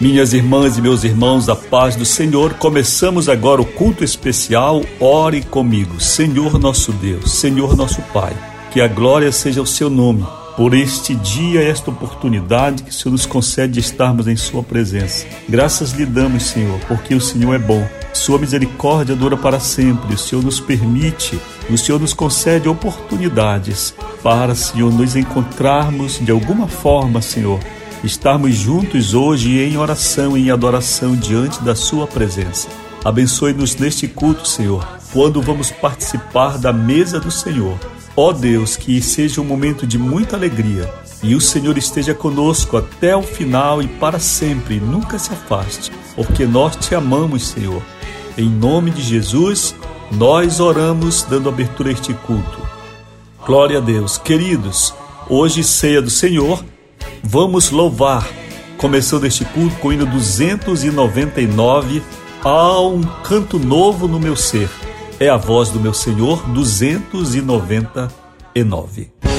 Minhas irmãs e meus irmãos, a paz do Senhor, começamos agora o culto especial. Ore comigo, Senhor nosso Deus, Senhor nosso Pai, que a glória seja o seu nome. Por este dia, esta oportunidade que o Senhor nos concede de estarmos em Sua presença. Graças lhe damos, Senhor, porque o Senhor é bom. Sua misericórdia dura para sempre. O Senhor nos permite, o Senhor nos concede oportunidades para, Senhor, nos encontrarmos de alguma forma, Senhor, estarmos juntos hoje em oração e em adoração diante da Sua presença. Abençoe-nos neste culto, Senhor, quando vamos participar da mesa do Senhor. Ó Deus, que seja um momento de muita alegria e o Senhor esteja conosco até o final e para sempre, nunca se afaste, porque nós te amamos, Senhor. Em nome de Jesus, nós oramos dando abertura a este culto. Glória a Deus. Queridos, hoje, ceia do Senhor, vamos louvar, começando este culto com o hino 299, há um canto novo no meu ser. É a voz do meu Senhor, 299.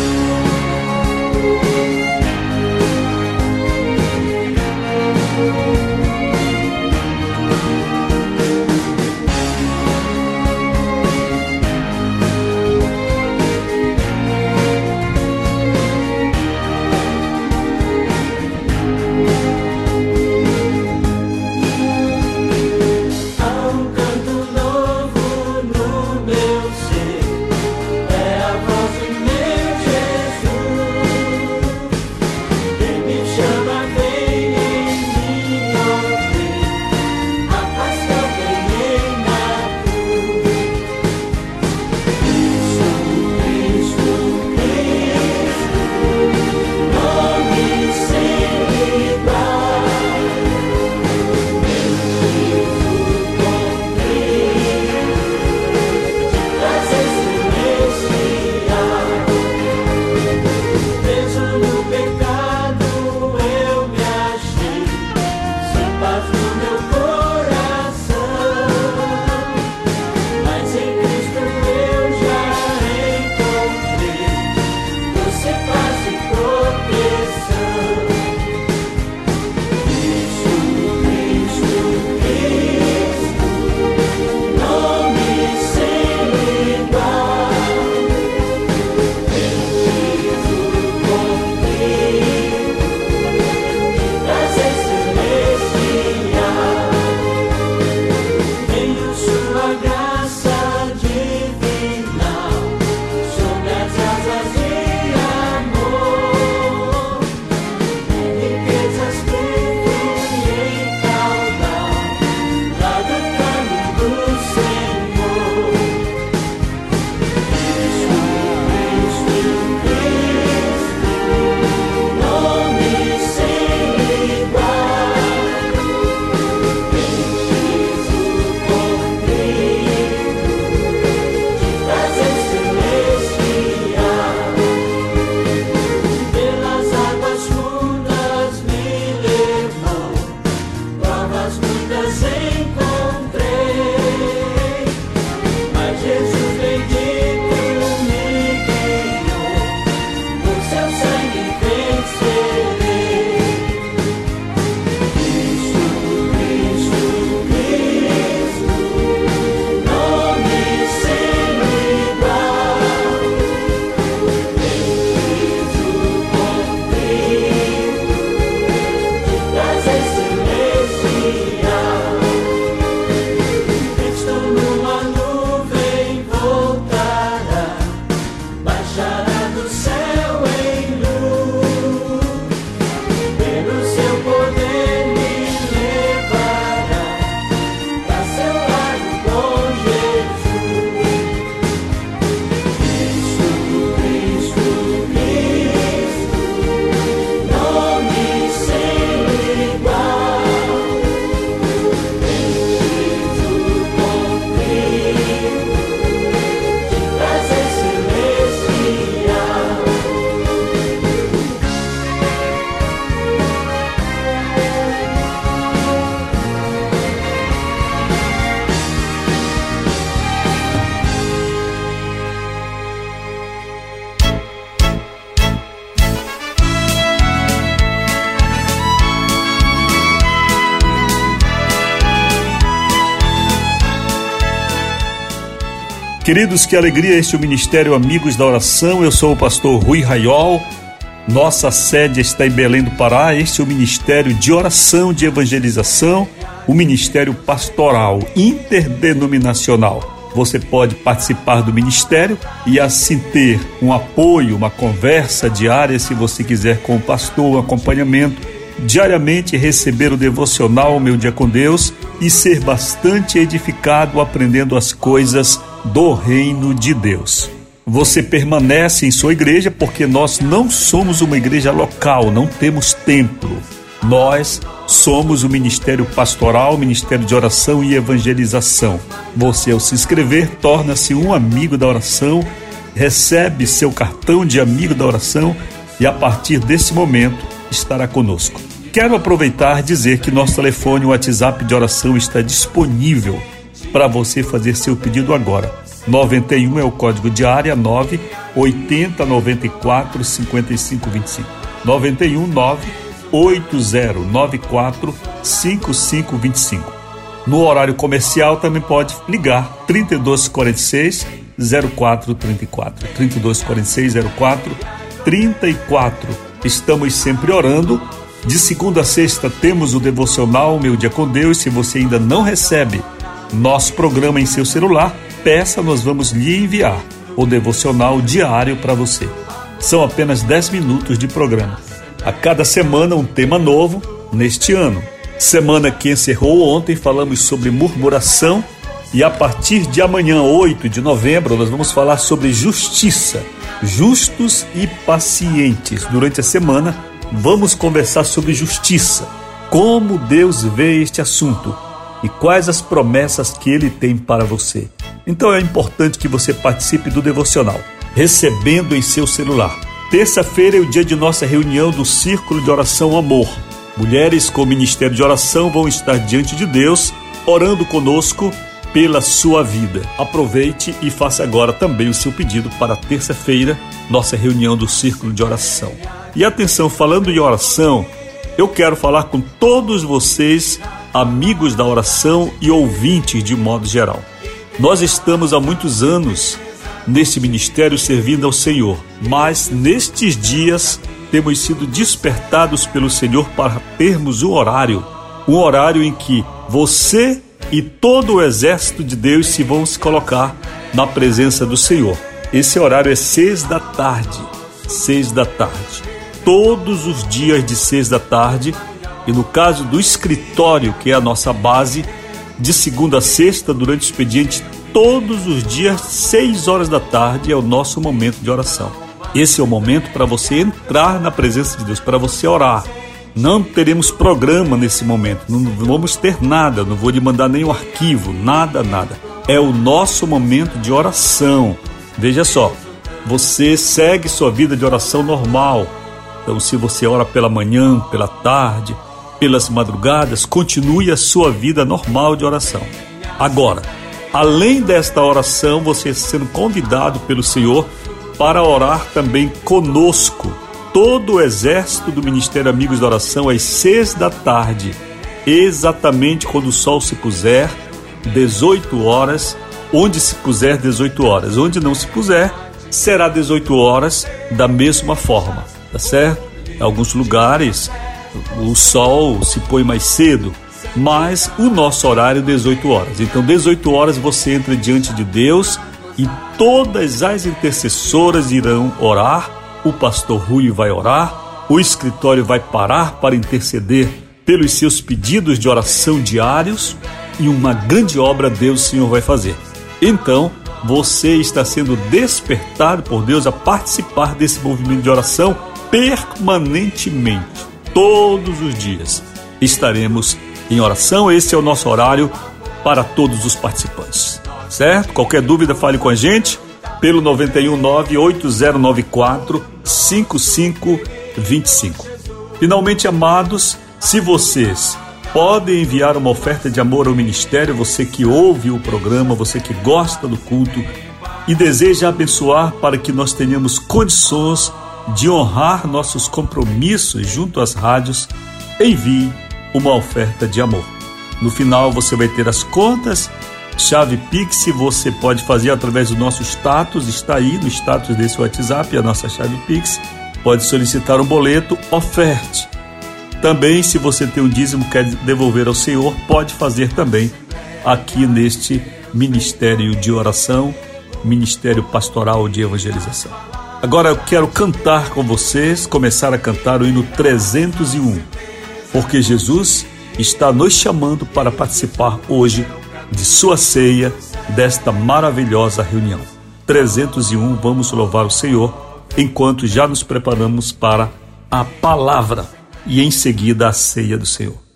Queridos, que alegria este é o Ministério Amigos da Oração. Eu sou o pastor Rui Raiol. Nossa sede está em Belém do Pará. Este é o Ministério de Oração, de Evangelização, o Ministério Pastoral Interdenominacional. Você pode participar do ministério e assim ter um apoio, uma conversa diária, se você quiser, com o pastor, um acompanhamento diariamente receber o devocional Meu Dia com Deus e ser bastante edificado aprendendo as coisas do reino de Deus. Você permanece em sua igreja porque nós não somos uma igreja local, não temos templo. Nós somos o Ministério Pastoral, Ministério de Oração e Evangelização. Você, ao se inscrever, torna-se um amigo da oração, recebe seu cartão de amigo da oração e, a partir desse momento, estará conosco. Quero aproveitar e dizer que nosso telefone, o WhatsApp de oração está disponível para você fazer seu pedido agora. 91 é o código de área 9 80 94 55 25. 91 9 8094 5525. No horário comercial também pode ligar 3246 0434. 3246 0434. Estamos sempre orando de segunda a sexta temos o devocional Meu Dia com Deus. Se você ainda não recebe nosso programa em seu celular, peça, nós vamos lhe enviar o devocional diário para você. São apenas 10 minutos de programa. A cada semana um tema novo neste ano. Semana que encerrou ontem falamos sobre murmuração e a partir de amanhã, 8 de novembro, nós vamos falar sobre justiça, justos e pacientes. Durante a semana, vamos conversar sobre justiça, como Deus vê este assunto e quais as promessas que ele tem para você. Então é importante que você participe do devocional, recebendo em seu celular. Terça-feira é o dia de nossa reunião do Círculo de Oração Amor. Mulheres com Ministério de Oração vão estar diante de Deus, orando conosco pela sua vida. Aproveite e faça agora também o seu pedido para terça-feira, nossa reunião do Círculo de Oração. E atenção, falando em oração, eu quero falar com todos vocês, amigos da oração e ouvintes de modo geral. Nós estamos há muitos anos neste ministério servindo ao Senhor, mas nestes dias temos sido despertados pelo Senhor para termos um horário, um horário em que você e todo o exército de Deus se vão se colocar na presença do Senhor. Esse horário é seis da tarde, seis da tarde todos os dias de seis da tarde e no caso do escritório, que é a nossa base, de segunda a sexta, durante o expediente, todos os dias, seis horas da tarde, é o nosso momento de oração. Esse é o momento para você entrar na presença de Deus, para você orar. Não teremos programa nesse momento, não vamos ter nada, não vou lhe mandar nenhum arquivo, nada, nada. É o nosso momento de oração. Veja só, você segue sua vida de oração normal, então, se você ora pela manhã, pela tarde, pelas madrugadas, continue a sua vida normal de oração. Agora, além desta oração, você sendo convidado pelo Senhor para orar também conosco. Todo o exército do Ministério Amigos da Oração às seis da tarde, exatamente quando o sol se puser, 18 horas, onde se puser 18 horas, onde não se puser, será 18 horas da mesma forma tá certo? Em alguns lugares o sol se põe mais cedo, mas o nosso horário é 18 horas. Então, 18 horas você entra diante de Deus e todas as intercessoras irão orar. O pastor Rui vai orar, o escritório vai parar para interceder pelos seus pedidos de oração diários e uma grande obra Deus Senhor vai fazer. Então, você está sendo despertado por Deus a participar desse movimento de oração permanentemente, todos os dias. Estaremos em oração, esse é o nosso horário para todos os participantes. Certo? Qualquer dúvida, fale com a gente pelo 919 8094 5525. Finalmente, amados, se vocês podem enviar uma oferta de amor ao ministério, você que ouve o programa, você que gosta do culto e deseja abençoar para que nós tenhamos condições de honrar nossos compromissos junto às rádios, envie uma oferta de amor. No final você vai ter as contas Chave Pix você pode fazer através do nosso status, está aí no status desse WhatsApp, a nossa chave Pix. Pode solicitar um boleto, oferte. Também, se você tem um dízimo que quer devolver ao Senhor, pode fazer também aqui neste Ministério de Oração, Ministério Pastoral de Evangelização. Agora eu quero cantar com vocês, começar a cantar o hino 301, porque Jesus está nos chamando para participar hoje de sua ceia, desta maravilhosa reunião. 301, vamos louvar o Senhor, enquanto já nos preparamos para a palavra e em seguida a ceia do Senhor.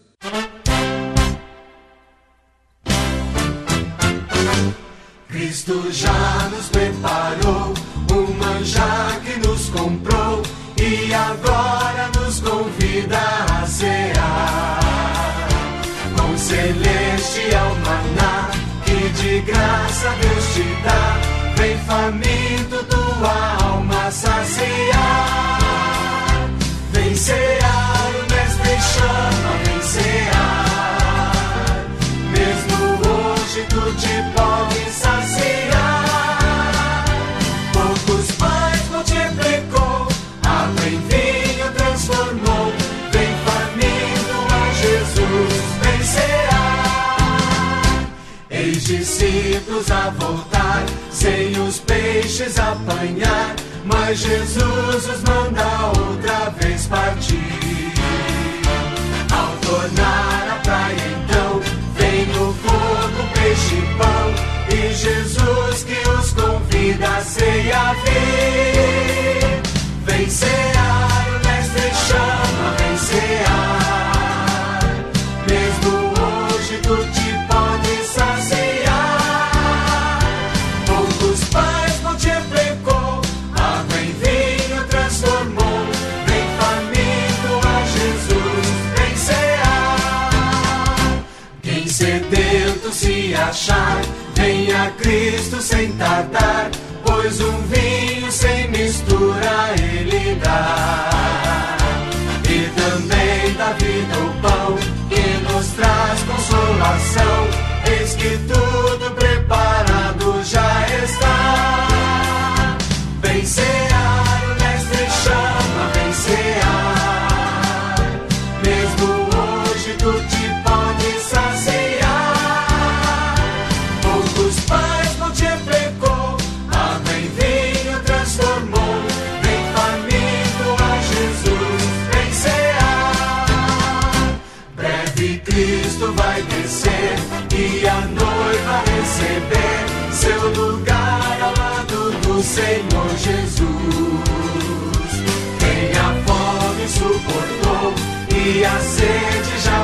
Jesus os sedento se achar, vem a Cristo sem tardar, pois um vinho sem mistura ele dá. E também da vida o pão que nos traz consolação. Eis que tudo e a sede já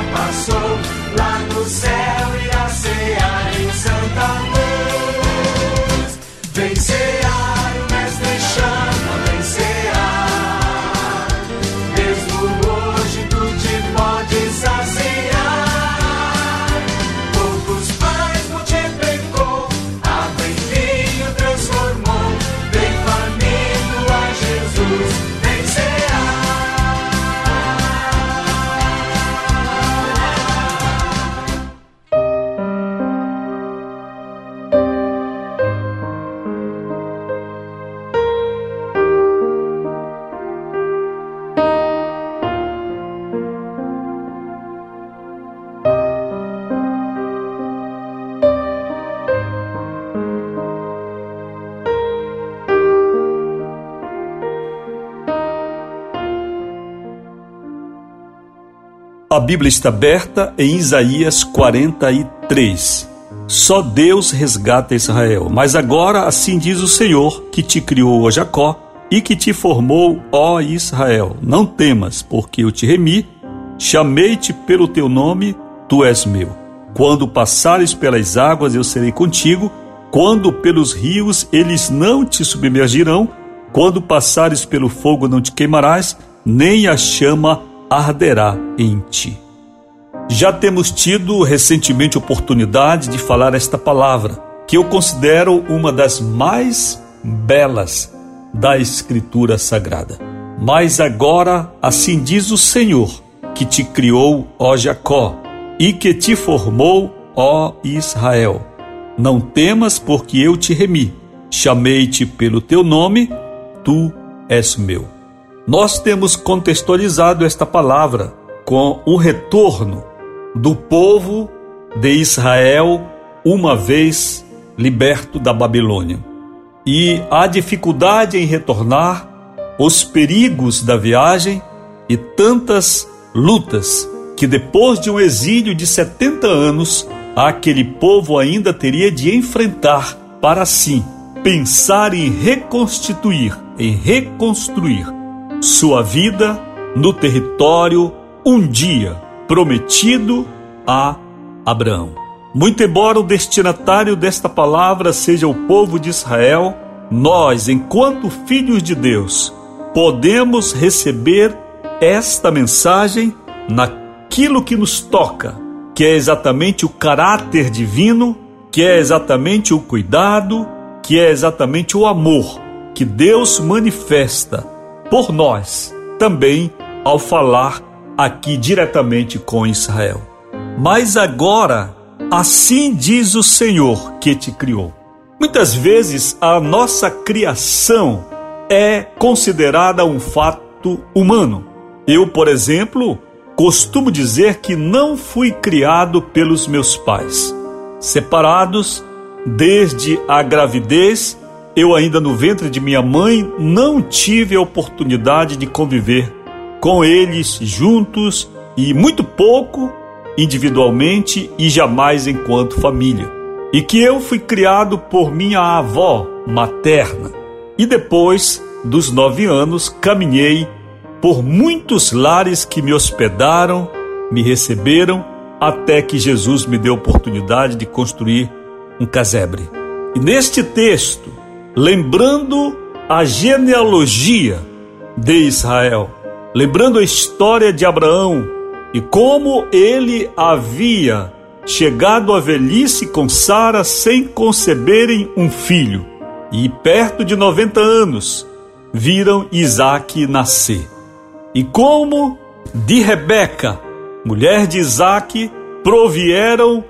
A Bíblia está aberta em Isaías 43. Só Deus resgata Israel. Mas agora assim diz o Senhor, que te criou, ó Jacó, e que te formou, ó Israel. Não temas, porque eu te remi, chamei-te pelo teu nome, tu és meu. Quando passares pelas águas, eu serei contigo. Quando pelos rios, eles não te submergirão. Quando passares pelo fogo, não te queimarás, nem a chama arderá em ti. Já temos tido recentemente oportunidade de falar esta palavra, que eu considero uma das mais belas da Escritura Sagrada. Mas agora, assim diz o Senhor, que te criou, ó Jacó, e que te formou, ó Israel. Não temas, porque eu te remi. Chamei-te pelo teu nome, tu és meu. Nós temos contextualizado esta palavra com o retorno do povo de Israel, uma vez liberto da Babilônia. E a dificuldade em retornar, os perigos da viagem e tantas lutas que depois de um exílio de 70 anos, aquele povo ainda teria de enfrentar para si pensar em reconstituir, em reconstruir sua vida no território um dia prometido a Abraão. Muito embora o destinatário desta palavra seja o povo de Israel, nós, enquanto filhos de Deus, podemos receber esta mensagem na aquilo que nos toca, que é exatamente o caráter divino, que é exatamente o cuidado, que é exatamente o amor que Deus manifesta por nós, também ao falar aqui diretamente com Israel. Mas agora, assim diz o Senhor que te criou. Muitas vezes a nossa criação é considerada um fato humano. Eu, por exemplo, Costumo dizer que não fui criado pelos meus pais. Separados desde a gravidez, eu ainda no ventre de minha mãe não tive a oportunidade de conviver com eles juntos e muito pouco individualmente e jamais enquanto família. E que eu fui criado por minha avó materna. E depois dos nove anos caminhei por muitos lares que me hospedaram, me receberam, até que Jesus me deu a oportunidade de construir um casebre. E neste texto, lembrando a genealogia de Israel, lembrando a história de Abraão e como ele havia chegado à velhice com Sara sem conceberem um filho, e perto de 90 anos viram Isaac nascer. E como de Rebeca, mulher de Isaque, provieram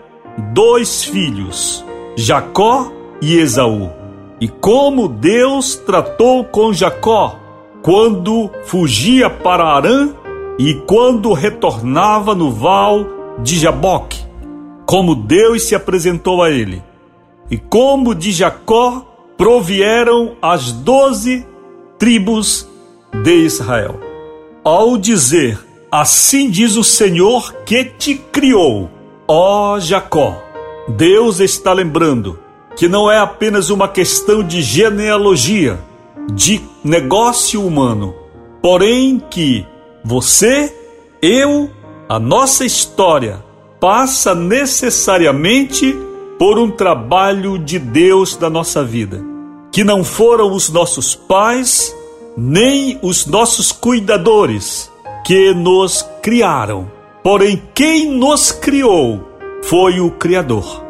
dois filhos, Jacó e Esaú. E como Deus tratou com Jacó quando fugia para Arã e quando retornava no val de Jaboque, como Deus se apresentou a ele. E como de Jacó provieram as doze tribos de Israel ao dizer: Assim diz o Senhor que te criou, ó Jacó. Deus está lembrando que não é apenas uma questão de genealogia, de negócio humano, porém que você, eu, a nossa história passa necessariamente por um trabalho de Deus da nossa vida, que não foram os nossos pais, nem os nossos cuidadores que nos criaram. Porém, quem nos criou foi o Criador.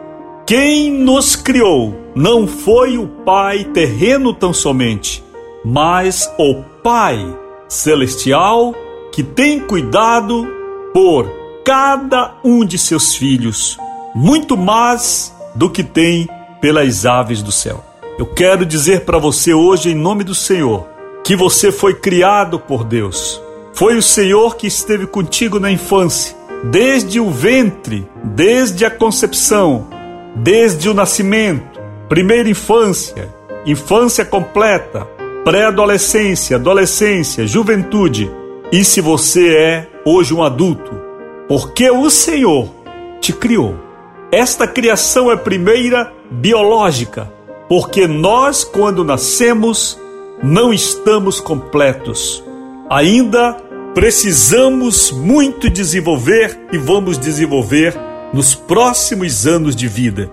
Quem nos criou não foi o Pai terreno tão somente, mas o Pai celestial que tem cuidado por cada um de seus filhos, muito mais do que tem pelas aves do céu. Eu quero dizer para você hoje, em nome do Senhor, que você foi criado por Deus. Foi o Senhor que esteve contigo na infância, desde o ventre, desde a concepção, desde o nascimento, primeira infância, infância completa, pré-adolescência, adolescência, juventude. E se você é hoje um adulto, porque o Senhor te criou. Esta criação é primeira biológica, porque nós, quando nascemos, não estamos completos. Ainda precisamos muito desenvolver e vamos desenvolver nos próximos anos de vida.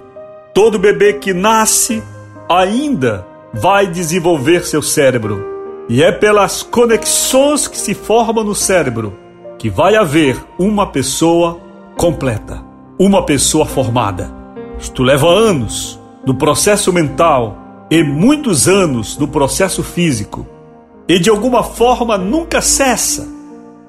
Todo bebê que nasce ainda vai desenvolver seu cérebro. E é pelas conexões que se formam no cérebro que vai haver uma pessoa completa, uma pessoa formada. Isto leva anos no processo mental e muitos anos no processo físico e de alguma forma nunca cessa,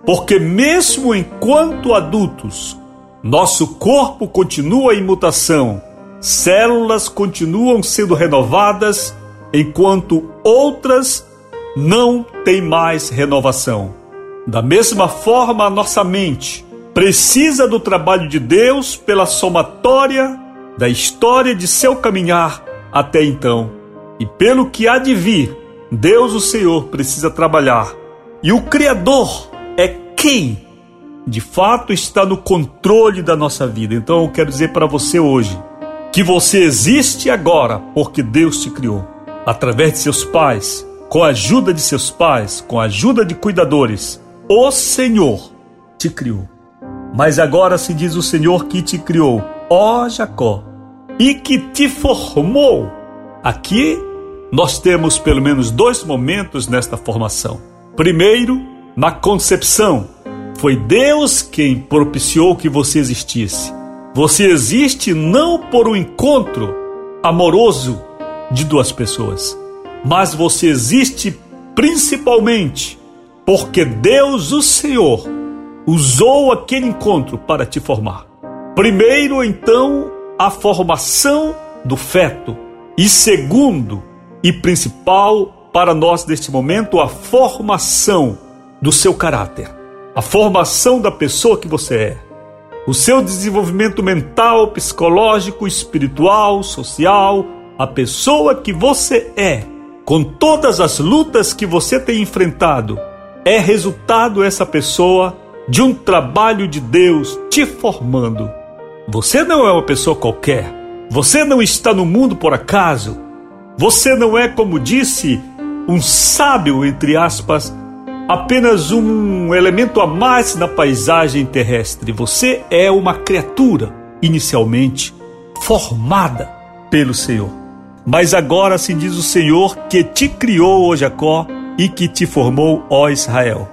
porque mesmo enquanto adultos, nosso corpo continua em mutação células continuam sendo renovadas, enquanto outras não têm mais renovação. Da mesma forma, a nossa mente precisa do trabalho de Deus pela somatória da história de seu caminhar até então. E pelo que há de vir, Deus, o Senhor, precisa trabalhar. E o Criador é quem, de fato, está no controle da nossa vida. Então eu quero dizer para você hoje que você existe agora porque Deus te criou. Através de seus pais, com a ajuda de seus pais, com a ajuda de cuidadores, o Senhor te criou. Mas agora se diz o Senhor que te criou, ó Jacó, e que te formou. Aqui nós temos pelo menos dois momentos nesta formação. Primeiro, na concepção, foi Deus quem propiciou que você existisse. Você existe não por um encontro amoroso de duas pessoas, mas você existe principalmente porque Deus, o Senhor, usou aquele encontro para te formar. Primeiro, então, a formação do feto, e segundo, e principal para nós neste momento, a formação do seu caráter, a formação da pessoa que você é, o seu desenvolvimento mental, psicológico, espiritual, social, a pessoa que você é, com todas as lutas que você tem enfrentado, é resultado essa pessoa de um trabalho de Deus te formando. Você não é uma pessoa qualquer. Você não está no mundo por acaso. Você não é, como disse, um sábio, entre aspas, apenas um elemento a mais na paisagem terrestre. Você é uma criatura, inicialmente, formada pelo Senhor. Mas agora se diz o Senhor que te criou, ó Jacó, e que te formou, ó Israel.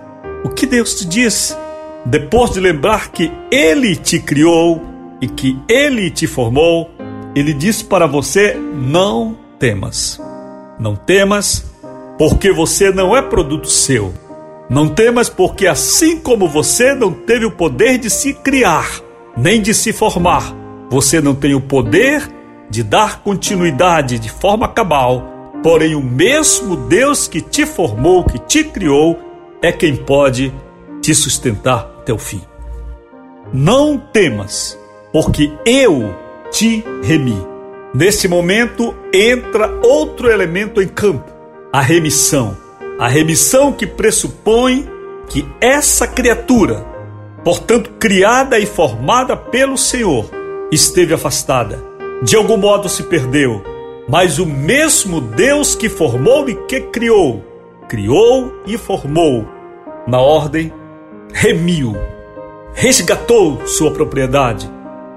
O que Deus te diz? Depois de lembrar que Ele te criou e que Ele te formou, Ele diz para você: não temas. Não temas, porque você não é produto seu. Não temas, porque assim como você não teve o poder de se criar, nem de se formar, você não tem o poder de dar continuidade de forma cabal. Porém, o mesmo Deus que te formou, que te criou, é quem pode te sustentar até o fim. Não temas, porque eu te remi. Nesse momento entra outro elemento em campo, a remissão. A remissão que pressupõe que essa criatura, portanto criada e formada pelo Senhor, esteve afastada. De algum modo se perdeu, mas o mesmo Deus que formou e que criou, criou e formou, na ordem, remiu, resgatou sua propriedade,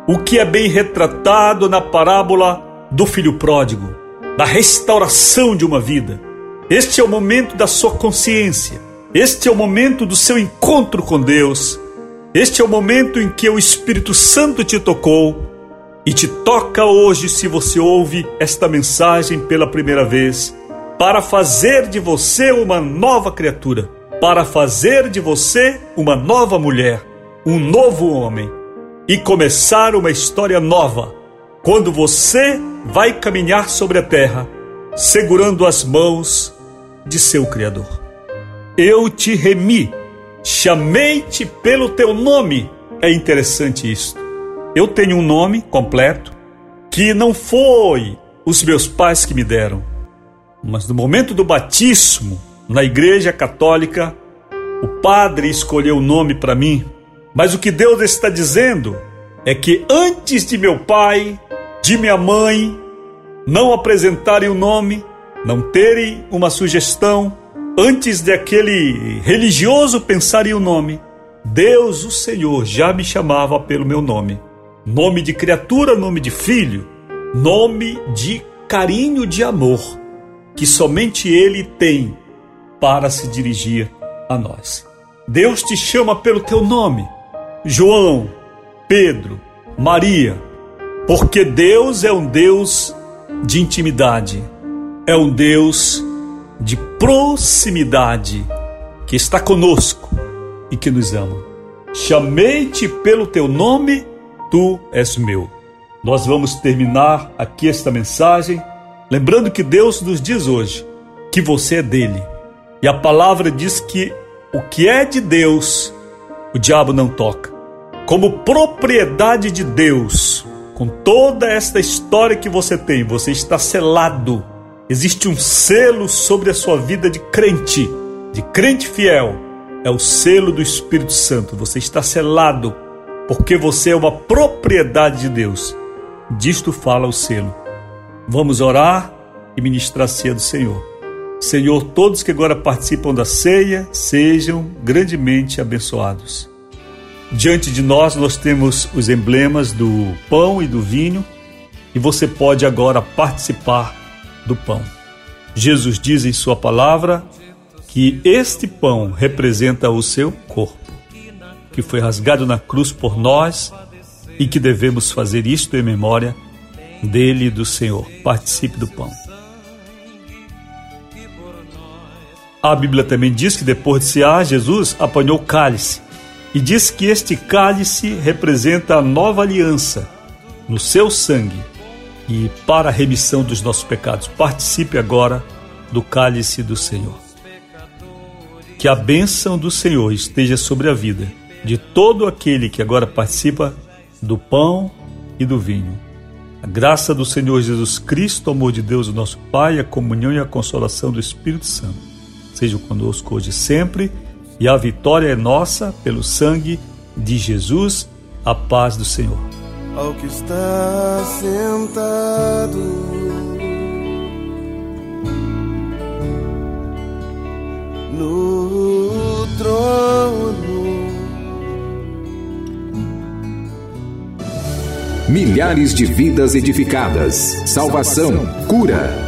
o que é bem retratado na parábola do filho pródigo, da restauração de uma vida. Este é o momento da sua consciência. Este é o momento do seu encontro com Deus. Este é o momento em que o Espírito Santo te tocou e te toca hoje, se você ouve esta mensagem pela primeira vez, para fazer de você uma nova criatura, para fazer de você uma nova mulher, um novo homem e começar uma história nova quando você vai caminhar sobre a terra, segurando as mãos de seu Criador. Eu te remi, chamei-te pelo teu nome. É interessante isto. Eu tenho um nome completo que não foi os meus pais que me deram, mas no momento do batismo, na Igreja Católica, o padre escolheu o nome para mim. Mas o que Deus está dizendo é que antes de meu pai de minha mãe não apresentarem o nome, não terem uma sugestão, antes de aquele religioso pensarem o nome, Deus, o Senhor, já me chamava pelo meu nome. Nome de criatura, nome de filho, nome de carinho, de amor, que somente Ele tem para se dirigir a nós. Deus te chama pelo teu nome, João, Pedro, Maria, porque Deus é um Deus de intimidade, é um Deus de proximidade, que está conosco e que nos ama. Chamei-te pelo teu nome, tu és meu. Nós vamos terminar aqui esta mensagem lembrando que Deus nos diz hoje que você é dele. E a palavra diz que o que é de Deus, o diabo não toca. Como propriedade de Deus, com toda esta história que você tem, você está selado. Existe um selo sobre a sua vida de crente, de crente fiel. É o selo do Espírito Santo. Você está selado porque você é uma propriedade de Deus. Disto fala o selo. Vamos orar e ministrar a ceia do Senhor. Senhor, todos que agora participam da ceia sejam grandemente abençoados. Diante de nós, nós temos os emblemas do pão e do vinho, e você pode agora participar do pão. Jesus diz em Sua palavra que este pão representa o seu corpo, que foi rasgado na cruz por nós e que devemos fazer isto em memória dele e do Senhor. Participe do pão. A Bíblia também diz que depois de cear, Jesus apanhou o cálice e diz que este cálice representa a nova aliança no seu sangue e para a remissão dos nossos pecados. Participe agora do cálice do Senhor. Que a bênção do Senhor esteja sobre a vida de todo aquele que agora participa do pão e do vinho. A graça do Senhor Jesus Cristo, o amor de Deus, o nosso Pai, a comunhão e a consolação do Espírito Santo sejam conosco hoje e sempre, e a vitória é nossa pelo sangue de Jesus, a paz do Senhor. Ao que está sentado. No trono. Milhares de vidas edificadas, salvação, cura.